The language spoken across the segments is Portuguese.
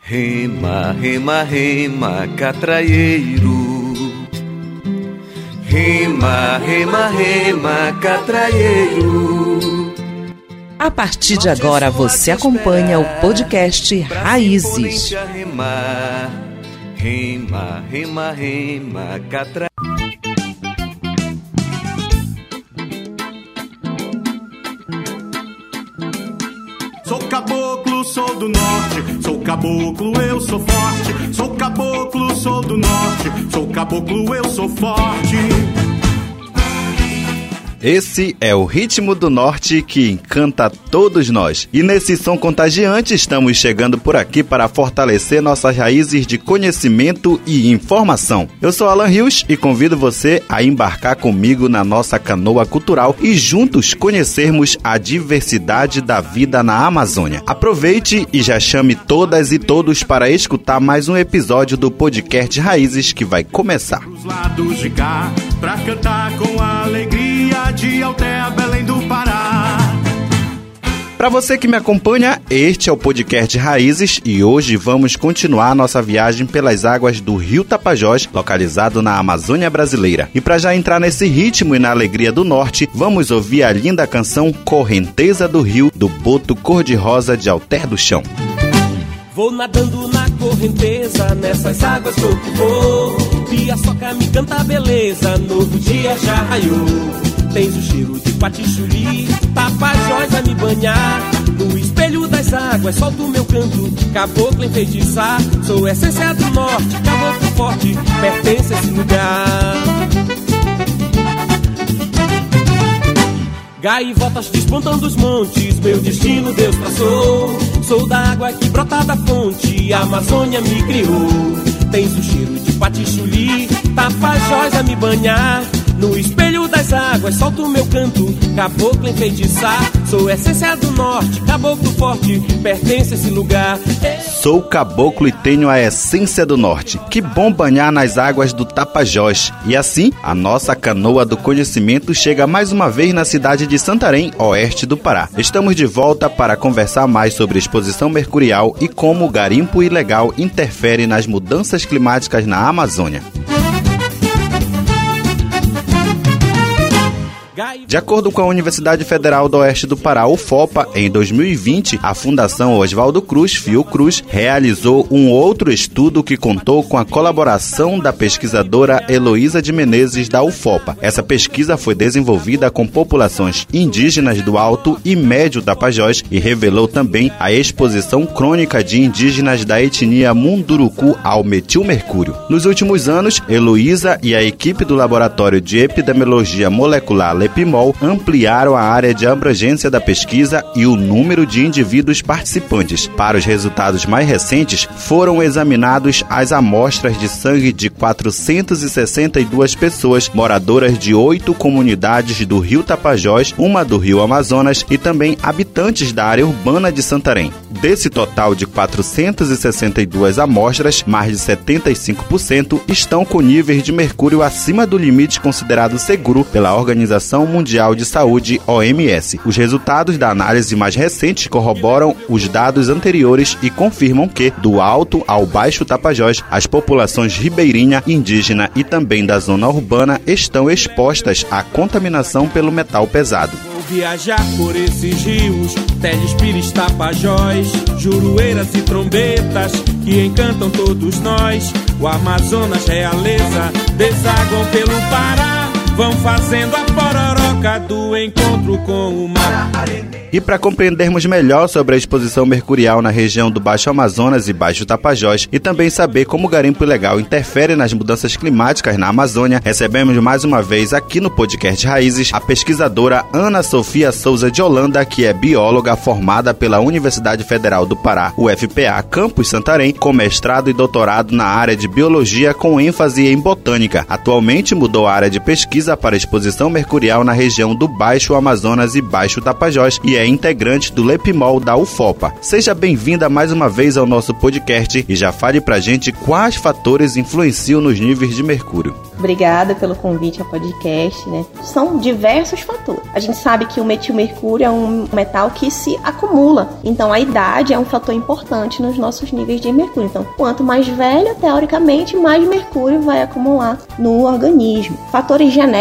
Rema, rema, rema, catraieiro. Rema, rema, rema, catraieiro. A partir de agora você acompanha o podcast Raízes. Rema, rema, rema, catraieiro. Sou do norte. Sou caboclo, eu sou forte. Sou caboclo, sou do norte. Sou caboclo, eu sou forte. Esse é o ritmo do norte que encanta todos nós. E nesse som contagiante, estamos chegando por aqui para fortalecer nossas raízes de conhecimento e informação. Eu sou Alan Rios e convido você a embarcar comigo na nossa canoa cultural e juntos conhecermos a diversidade da vida na Amazônia. Aproveite e já chame todas e todos para escutar mais um episódio do podcast Raízes que vai começar. Os lados de cá, pra cantar com alegria de Altea, Belém do Pará. Para você que me acompanha, este é o podcast Raízes e hoje vamos continuar nossa viagem pelas águas do Rio Tapajós, localizado na Amazônia brasileira. E para já entrar nesse ritmo e na alegria do norte, vamos ouvir a linda canção Correnteza do Rio, do Boto Cor-de-Rosa de Alter do Chão. Vou nadando na correnteza, nessas águas tô que vou. Pia soca me canta beleza, novo dia já raiou. Tens o cheiro de patichuri, tapajós a me banhar. No espelho das águas, solto meu canto, caboclo enfeitiçar. Sou essência do norte, caboclo forte, pertence a esse lugar. Gaivotas despontando os montes, meu destino Deus traçou. Sou da água que brota da fonte, a Amazônia me criou. Tens o cheiro de patichuli, tapajós a me banhar. No espelho águas, solto meu canto, caboclo enfeitiçar. Sou essência do norte, caboclo forte, pertence a esse lugar. Sou caboclo e tenho a essência do norte. Que bom banhar nas águas do Tapajós. E assim, a nossa canoa do conhecimento chega mais uma vez na cidade de Santarém, oeste do Pará. Estamos de volta para conversar mais sobre exposição mercurial e como o garimpo ilegal interfere nas mudanças climáticas na Amazônia. De acordo com a Universidade Federal do Oeste do Pará, UFOPA, em 2020, a Fundação Oswaldo Cruz, Fiocruz, realizou um outro estudo que contou com a colaboração da pesquisadora Heloísa de Menezes da UFOPA. Essa pesquisa foi desenvolvida com populações indígenas do Alto e Médio Tapajós e revelou também a exposição crônica de indígenas da etnia Munduruku ao metilmercúrio. Nos últimos anos, Heloísa e a equipe do Laboratório de Epidemiologia Molecular Ampliaram a área de abrangência da pesquisa e o número de indivíduos participantes. Para os resultados mais recentes, foram examinados as amostras de sangue de 462 pessoas moradoras de oito comunidades do Rio Tapajós, uma do Rio Amazonas e também habitantes da área urbana de Santarém. Desse total de 462 amostras, mais de 75% estão com níveis de mercúrio acima do limite considerado seguro pela Organização Mundial de Saúde, OMS. Os resultados da análise mais recente corroboram os dados anteriores e confirmam que, do alto ao baixo Tapajós, as populações ribeirinha, indígena e também da zona urbana estão expostas à contaminação pelo metal pesado. Vou viajar por esses rios, Teles, Pires, Tapajós, Jurueiras e trombetas que encantam todos nós. O Amazonas, realeza, desaguam pelo Pará, vão fazendo a pororoca do encontro com o mar. E para compreendermos melhor sobre a exposição mercurial na região do Baixo Amazonas e Baixo Tapajós e também saber como o garimpo ilegal interfere nas mudanças climáticas na Amazônia, recebemos mais uma vez aqui no podcast Raízes a pesquisadora Ana Sofia Souza de Holanda, que é bióloga formada pela Universidade Federal do Pará, UFPA, Campus Santarém, com mestrado e doutorado na área de biologia com ênfase em botânica. Atualmente mudou a área de pesquisa pesquisa para exposição mercurial na região do Baixo Amazonas e Baixo Tapajós e é integrante do Lepimol da UFOPA. Seja bem-vinda mais uma vez ao nosso podcast e já fale pra gente quais fatores influenciam nos níveis de mercúrio. Obrigada pelo convite ao podcast, né? São diversos fatores. A gente sabe que o metilmercúrio é um metal que se acumula. Então a idade é um fator importante nos nossos níveis de mercúrio. Então, quanto mais velho, teoricamente, mais mercúrio vai acumular no organismo. Fatores genéticos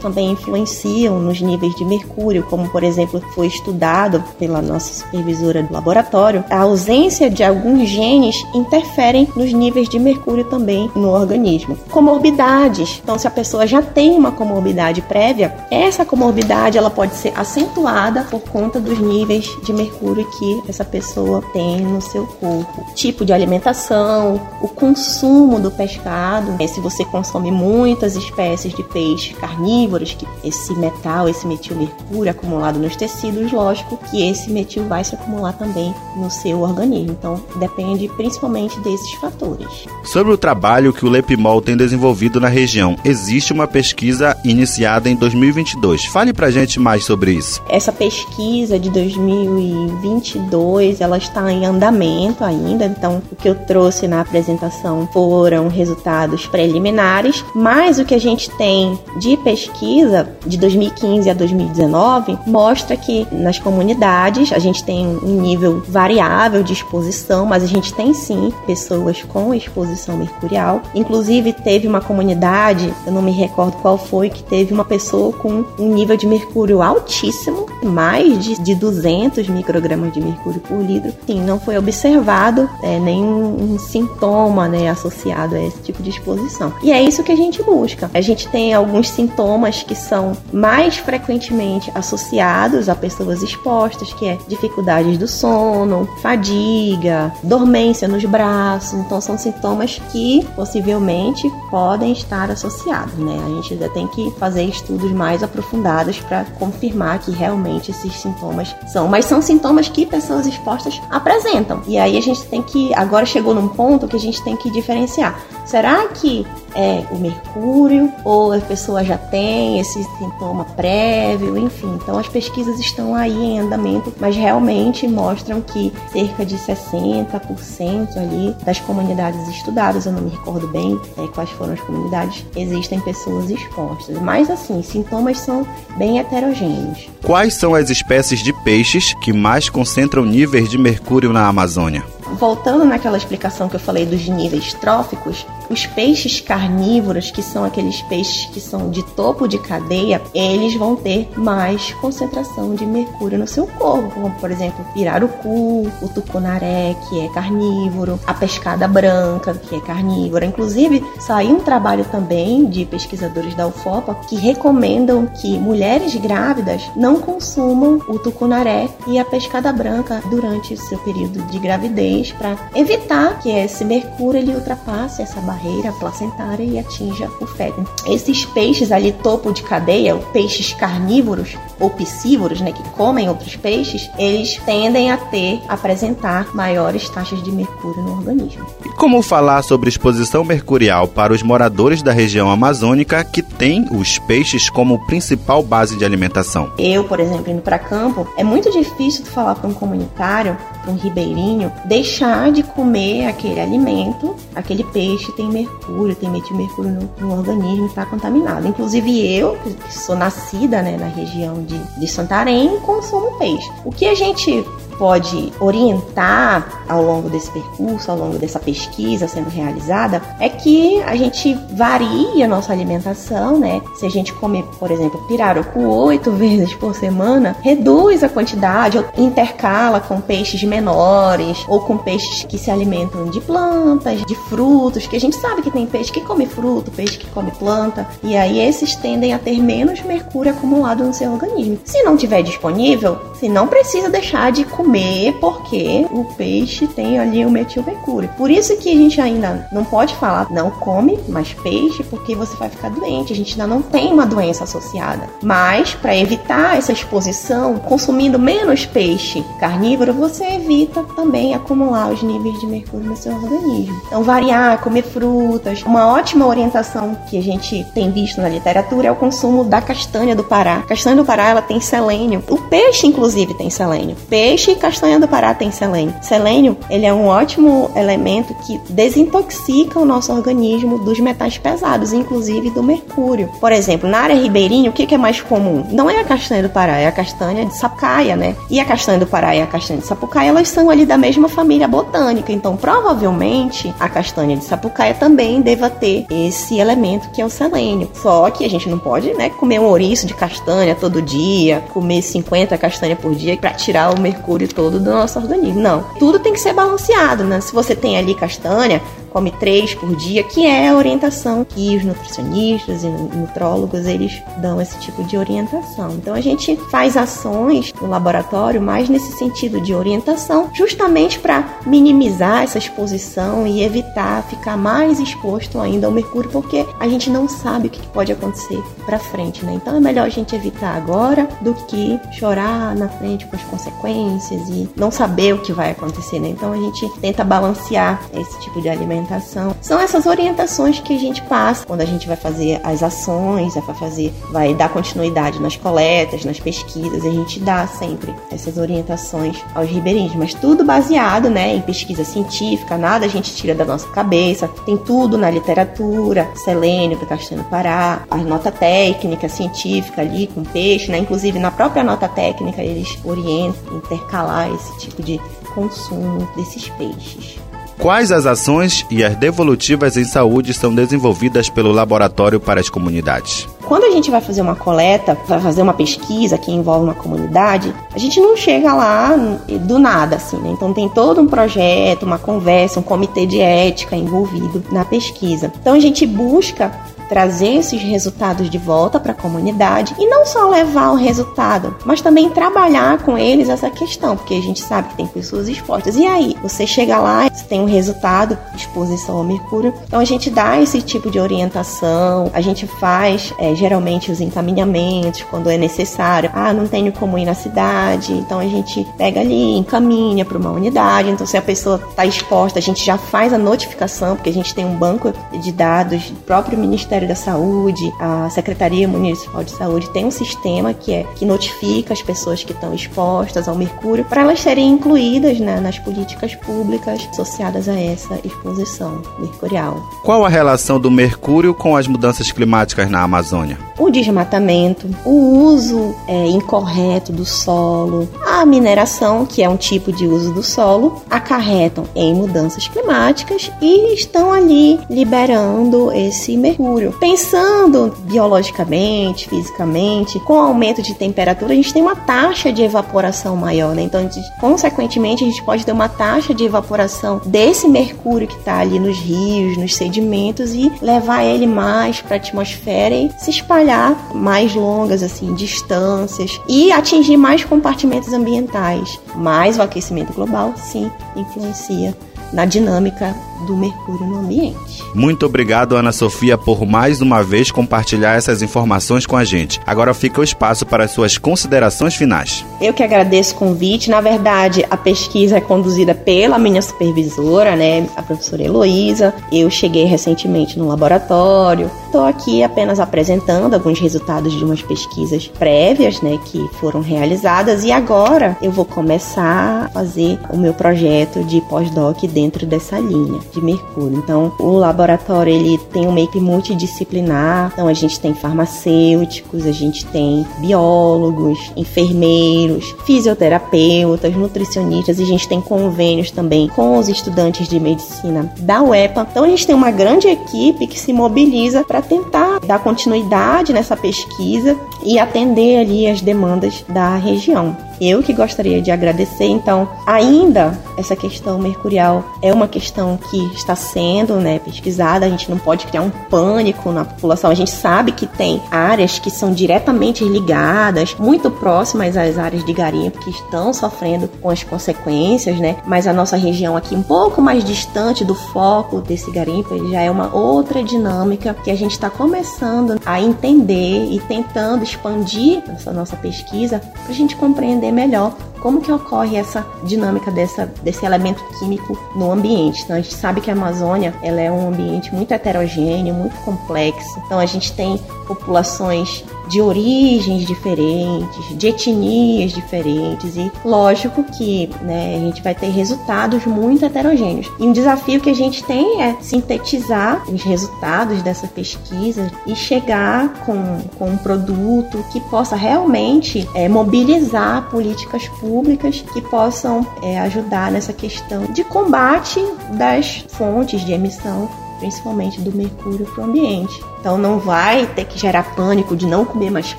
também influenciam nos níveis de mercúrio, como por exemplo, foi estudado pela nossa supervisora do laboratório, a ausência de alguns genes interferem nos níveis de mercúrio também no organismo. Comorbidade comorbidades. Então, se a pessoa já tem uma comorbidade prévia, essa comorbidade ela pode ser acentuada por conta dos níveis de mercúrio que essa pessoa tem no seu corpo. Tipo de alimentação, o consumo do pescado. É, se você consome muitas espécies de peixe carnívoros, que esse metal, esse metilmercúrio acumulado nos tecidos, lógico que esse metil vai se acumular também no seu organismo. Então, depende principalmente desses fatores. Sobre o trabalho que o Lepimol tem desenvolvido na região região. Existe uma pesquisa iniciada em 2022. Fale pra gente mais sobre isso. Essa pesquisa de 2022, ela está em andamento ainda, então o que eu trouxe na apresentação foram resultados preliminares, mas o que a gente tem de pesquisa de 2015 a 2019 mostra que nas comunidades a gente tem um nível variável de exposição, mas a gente tem sim pessoas com exposição mercurial. Inclusive teve uma comunidade eu não me recordo qual foi, que teve uma pessoa com um nível de mercúrio altíssimo, mais de, de 200 microgramas de mercúrio por litro. Sim, não foi observado é, nenhum um sintoma né, associado a esse tipo de exposição. E é isso que a gente busca. A gente tem alguns sintomas que são mais frequentemente associados a pessoas expostas, que é dificuldades do sono, fadiga, dormência nos braços. Então são sintomas que possivelmente podem estar estar associado, né? A gente ainda tem que fazer estudos mais aprofundados para confirmar que realmente esses sintomas são, mas são sintomas que pessoas expostas apresentam. E aí a gente tem que, agora chegou num ponto que a gente tem que diferenciar. Será que é o mercúrio ou a pessoa já tem esse sintoma prévio, enfim. Então as pesquisas estão aí em andamento, mas realmente mostram que cerca de 60% ali das comunidades estudadas, eu não me recordo bem é, quais foram as comunidades, existem pessoas expostas. Mas assim, sintomas são bem heterogêneos. Quais são as espécies de peixes que mais concentram níveis de mercúrio na Amazônia? voltando naquela explicação que eu falei dos níveis tróficos, os peixes carnívoros, que são aqueles peixes que são de topo de cadeia, eles vão ter mais concentração de mercúrio no seu corpo, como por exemplo, o pirarucu, o tucunaré, que é carnívoro, a pescada branca, que é carnívora. Inclusive, saiu um trabalho também de pesquisadores da UFOPA que recomendam que mulheres grávidas não consumam o tucunaré e a pescada branca durante o seu período de gravidez para evitar que esse mercúrio ele ultrapasse essa barreira placentária e atinja o feto. Esses peixes ali topo de cadeia, peixes carnívoros ou piscívoros, né, que comem outros peixes, eles tendem a ter, apresentar maiores taxas de mercúrio no organismo. E como falar sobre exposição mercurial para os moradores da região amazônica que tem os peixes como principal base de alimentação? Eu, por exemplo, indo para campo, é muito difícil falar para um comunitário, para um ribeirinho, deixar de comer aquele alimento, aquele peixe tem mercúrio, tem metilmercúrio no, no organismo, está contaminado. Inclusive eu, que sou nascida né, na região de, de Santarém, consumo peixe. O que a gente pode orientar ao longo desse percurso, ao longo dessa pesquisa sendo realizada, é que a gente varie a nossa alimentação, né? Se a gente comer, por exemplo, pirarucu oito vezes por semana, reduz a quantidade, ou intercala com peixes menores, ou com peixes que se alimentam de plantas, de frutos, que a gente sabe que tem peixe que come fruto, peixe que come planta, e aí esses tendem a ter menos mercúrio acumulado no seu organismo. Se não tiver disponível, Você não precisa deixar de comer porque o peixe tem ali o metilmercúrio. Por isso que a gente ainda não pode falar não come mais peixe porque você vai ficar doente. A gente ainda não tem uma doença associada. Mas para evitar essa exposição, consumindo menos peixe carnívoro, você evita também acumular os níveis de mercúrio no seu organismo. Então variar, comer frutas. Uma ótima orientação que a gente tem visto na literatura é o consumo da castanha do Pará. A castanha do Pará ela tem selênio. O peixe inclusive tem selênio. Peixe e castanha do Pará tem selênio. Selênio, ele é um ótimo elemento que desintoxica o nosso organismo dos metais pesados, inclusive do mercúrio. Por exemplo, na área ribeirinha, o que é mais comum? Não é a castanha do Pará, é a castanha de sapucaia, né? E a castanha do Pará e a castanha de sapucaia, elas são ali da mesma família botânica. Então, provavelmente, a castanha de sapucaia também deva ter esse elemento que é o selênio. Só que a gente não pode, né, comer um ouriço de castanha todo dia, comer 50 castanhas por dia para tirar o mercúrio todo do nosso organismo. Não. Tudo tem que ser balanceado, né? Se você tem ali castanha, come três por dia, que é a orientação que os nutricionistas e nutrólogos eles dão esse tipo de orientação. Então a gente faz ações no laboratório mais nesse sentido de orientação, justamente para minimizar essa exposição e evitar ficar mais exposto ainda ao mercúrio, porque a gente não sabe o que pode acontecer para frente, né? Então é melhor a gente evitar agora do que chorar na frente com as consequências e não saber o que vai acontecer, né? Então a gente tenta balancear esse tipo de alimentação alimentação. São essas orientações que a gente passa quando a gente vai fazer as ações, vai fazer, vai dar continuidade nas coletas, nas pesquisas, a gente dá sempre essas orientações aos ribeirinhos, mas tudo baseado, né, em pesquisa científica, nada a gente tira da nossa cabeça, tem tudo na literatura, selênio do Castanho Pará, a nota técnica científica ali com peixe, né, inclusive na própria nota técnica eles orientam intercalar esse tipo de consumo desses peixes. Quais as ações e as devolutivas em saúde são desenvolvidas pelo laboratório para as comunidades? Quando a gente vai fazer uma coleta, vai fazer uma pesquisa que envolve uma comunidade, a gente não chega lá do nada, assim, né? Então tem todo um projeto, uma conversa, um comitê de ética envolvido na pesquisa. Então a gente busca trazer esses resultados de volta para a comunidade e não só levar o resultado, mas também trabalhar com eles essa questão, porque a gente sabe que tem pessoas expostas. E aí, você chega lá, você tem um resultado, exposição ao mercúrio, então a gente dá esse tipo de orientação, a gente faz é, geralmente os encaminhamentos quando é necessário. Ah, não tenho como ir na cidade, então a gente pega ali, encaminha para uma unidade. Então, se a pessoa está exposta, a gente já faz a notificação, porque a gente tem um banco de dados do próprio Ministério Ministério da Saúde, a Secretaria Municipal de Saúde tem um sistema que é que notifica as pessoas que estão expostas ao mercúrio para elas serem incluídas né, nas políticas públicas associadas a essa exposição mercurial. Qual a relação do mercúrio com as mudanças climáticas na Amazônia? O desmatamento, o uso é, incorreto do solo, a mineração, que é um tipo de uso do solo, acarretam em mudanças climáticas e estão ali liberando esse mercúrio. Pensando biologicamente, fisicamente, com o aumento de temperatura, a gente tem uma taxa de evaporação maior, né? Então, consequentemente, a gente pode ter uma taxa de evaporação desse mercúrio que está ali nos rios, nos sedimentos e levar ele mais para a atmosfera e se espalhar mais longas assim distâncias e atingir mais compartimentos ambientais. Mas o aquecimento global sim influencia na dinâmica do mercúrio no ambiente. Muito obrigado, Ana Sofia, por mais uma vez compartilhar essas informações com a gente. Agora fica o espaço para as suas considerações finais. Eu que agradeço o convite. Na verdade, a pesquisa é conduzida pela minha supervisora, né, a professora Heloísa. Eu cheguei recentemente no laboratório. Estou aqui apenas apresentando alguns resultados de umas pesquisas prévias, né, que foram realizadas e agora eu vou começar a fazer o meu projeto de pós-doc dentro dessa linha de mercúrio. Então, o laboratório ele tem uma equipe multidisciplinar. Então, a gente tem farmacêuticos, a gente tem biólogos, enfermeiros, fisioterapeutas, nutricionistas e a gente tem convênios também com os estudantes de medicina da UEPA. Então, a gente tem uma grande equipe que se mobiliza para tentar dar continuidade nessa pesquisa e atender ali as demandas da região. Eu que gostaria de agradecer. Então, ainda essa questão mercurial é uma questão que está sendo né, pesquisada. A gente não pode criar um pânico na população. A gente sabe que tem áreas que são diretamente ligadas, muito próximas às áreas de garimpo, que estão sofrendo com as consequências, né? Mas a nossa região aqui, um pouco mais distante do foco desse garimpo, já é uma outra dinâmica que a gente está começando a entender e tentando expandir essa nossa pesquisa para a gente compreender melhor como que ocorre essa dinâmica dessa, desse elemento químico no ambiente. Então a gente sabe que a Amazônia ela é um ambiente muito heterogêneo, muito complexo. Então a gente tem populações de origens diferentes, de etnias diferentes e lógico que né, a gente vai ter resultados muito heterogêneos. E um desafio que a gente tem é sintetizar os resultados dessa pesquisa e chegar com, com um produto que possa realmente é, mobilizar políticas públicas que possam é, ajudar nessa questão de combate das fontes de emissão principalmente do mercúrio para o ambiente. Então não vai ter que gerar pânico de não comer mais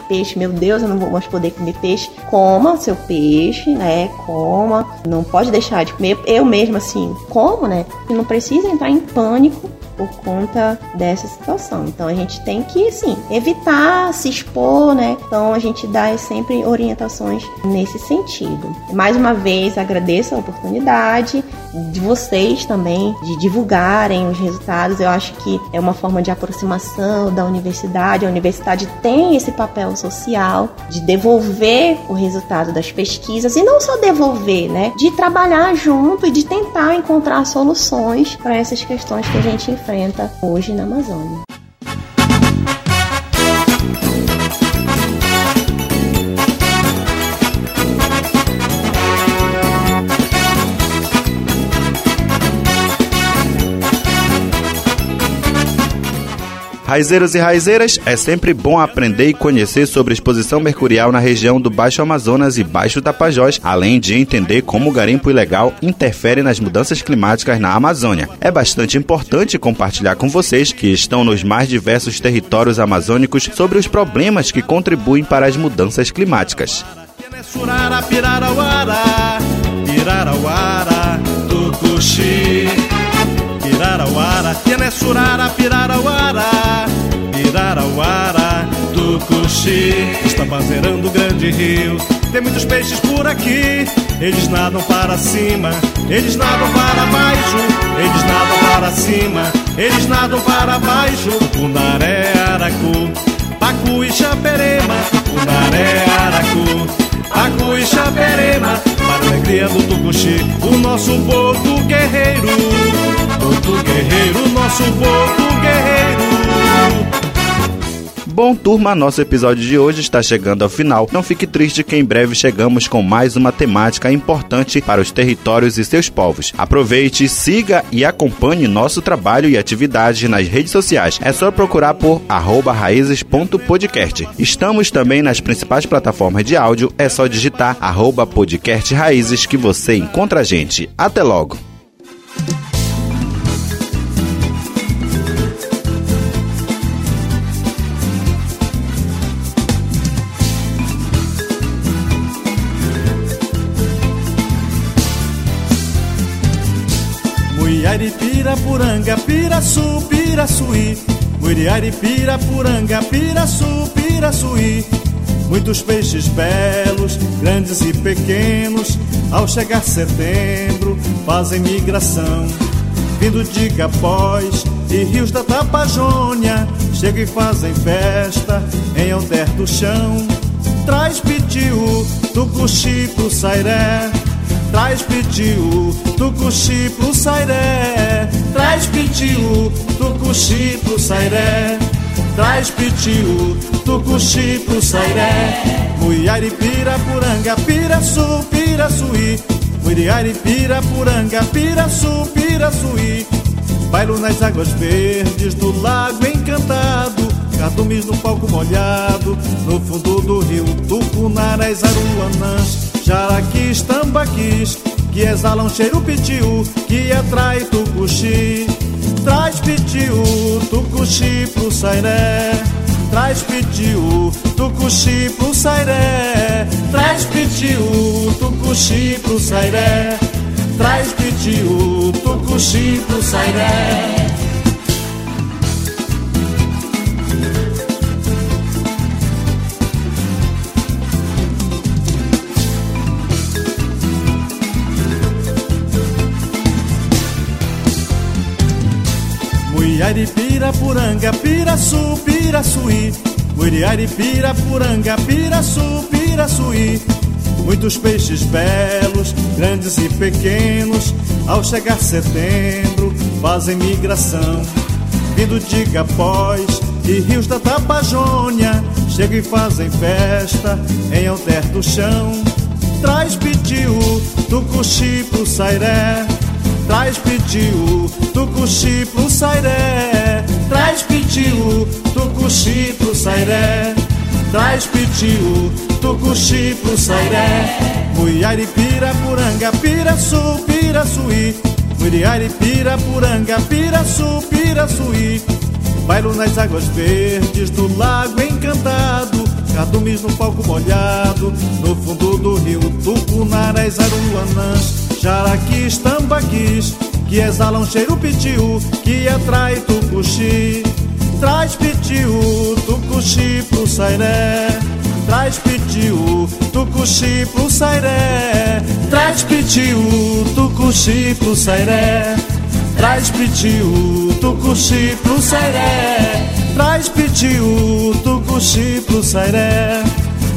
peixe. Meu Deus, eu não vou mais poder comer peixe. Coma seu peixe, né? Coma. Não pode deixar de comer. Eu mesma assim, como, né? E não precisa entrar em pânico por conta dessa situação. Então a gente tem que, sim, evitar se expor, né? Então a gente dá sempre orientações nesse sentido. Mais uma vez agradeço a oportunidade de vocês também de divulgarem os resultados. Eu acho que é uma forma de aproximação da universidade. A universidade tem esse papel social de devolver o resultado das pesquisas e não só devolver, né? De trabalhar junto e de tentar encontrar soluções para essas questões que a gente enfrenta hoje na Amazônia. Raizeiros e raizeiras, é sempre bom aprender e conhecer sobre a exposição mercurial na região do Baixo Amazonas e Baixo Tapajós, além de entender como o garimpo ilegal interfere nas mudanças climáticas na Amazônia. É bastante importante compartilhar com vocês que estão nos mais diversos territórios amazônicos sobre os problemas que contribuem para as mudanças climáticas. Pirarauara, Tianessurara, Pirarauara, Pirarauara, Tucuxi. Está zerando o grande rio, tem muitos peixes por aqui. Eles nadam para cima, eles nadam para baixo, eles nadam para cima, eles nadam para baixo. Punaré, Aracu, Pacu e Chaperema, Punaré, Aracu, Pacu e Chaperema, para a alegria do Tucuxi, o nosso povo nosso Porto Guerreiro. Bom, turma, nosso episódio de hoje está chegando ao final. Não fique triste que em breve chegamos com mais uma temática importante para os territórios e seus povos. Aproveite, siga e acompanhe nosso trabalho e atividades nas redes sociais. É só procurar por raízes.podcast. Estamos também nas principais plataformas de áudio. É só digitar arroba podcast raízes que você encontra a gente. Até logo! Pirapuranga, Piraçu, Piraçuí. Muriari, Pirapuranga, Piraçu, Piraçuí. Muitos peixes belos, grandes e pequenos, ao chegar setembro, fazem migração. Vindo de Capós e rios da Tapajônia, chegam e fazem festa em Alter do Chão. Traz pitiu, tucuxi sairé, Traz pitiu, tucuxi pro sairé. Traz pitiu, tucuxi pro sairé. Traz pitiu, tucuxi pro sairé. Muiari, pirapuranga, piraçu, piraçuí. Muiari, pirapuranga, piraçu, piraçuí. Bailo nas águas verdes do lago encantado. Cardumes no palco molhado, no fundo do rio Tucunarés, Aruanãs jaraquis, tambaquis, que exalam cheiro pitiu, que atrai tucuxi. Traz pitiu, tucuxi pro sairé, traz pitiu, tucuxi pro sairé. Traz pitiu, tucuxi pro sairé. Traz pitiu, tucuxi pro sairé. Piraçu, Piraçuí. Muiari, Pirapuranga, Piraçu, Piraçuí. Muitos peixes belos, grandes e pequenos, ao chegar setembro, fazem migração. Vindo de Gapós e rios da Tapajônia, chegam e fazem festa em alter do chão. Traz pitiu, tucuxi pro sairé, traz pitiu, tucuxi pro sairé, traz pitiu, tucuxi pro sairé, traz pitiu, tucuxi pro sairé. Muiari, Pirapuranga, Piraçu, Piraçuí, Muiari, Pirapuranga, Piraçu, Piraçuí. Bailo nas águas verdes do lago encantado, Cardumes no palco molhado, no fundo do rio Tucunarés, Aruanãs, Jaraquis, Tambaquis, que exalam cheiro pitiu, que atrai tucuxi. Traz pitiu, tucuxi pro sairé. Traz pitiu, tucuxi pro sairé. Traz pitiu, tucuxi pro sairé. Traz pitiu, tucuxi pro sairé. Traz pitiu, tucuxi pro sairé.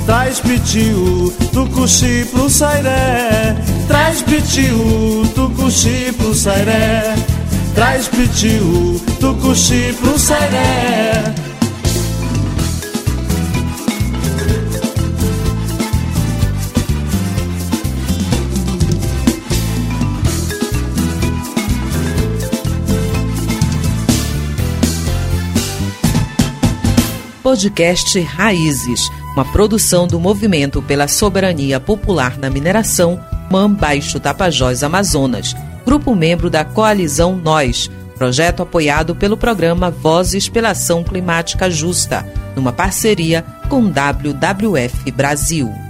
Traz pitiu, tucuxi pro sairé. Traz pitiu, tucuxi pro sairé. Traz pitiu, tucuxi pro sairé. Podcast Raízes, uma produção do Movimento pela Soberania Popular na Mineração, MAM Baixo Tapajós Amazonas, grupo membro da Coalizão Nós, projeto apoiado pelo programa Vozes pela Ação Climática Justa, numa parceria com WWF Brasil.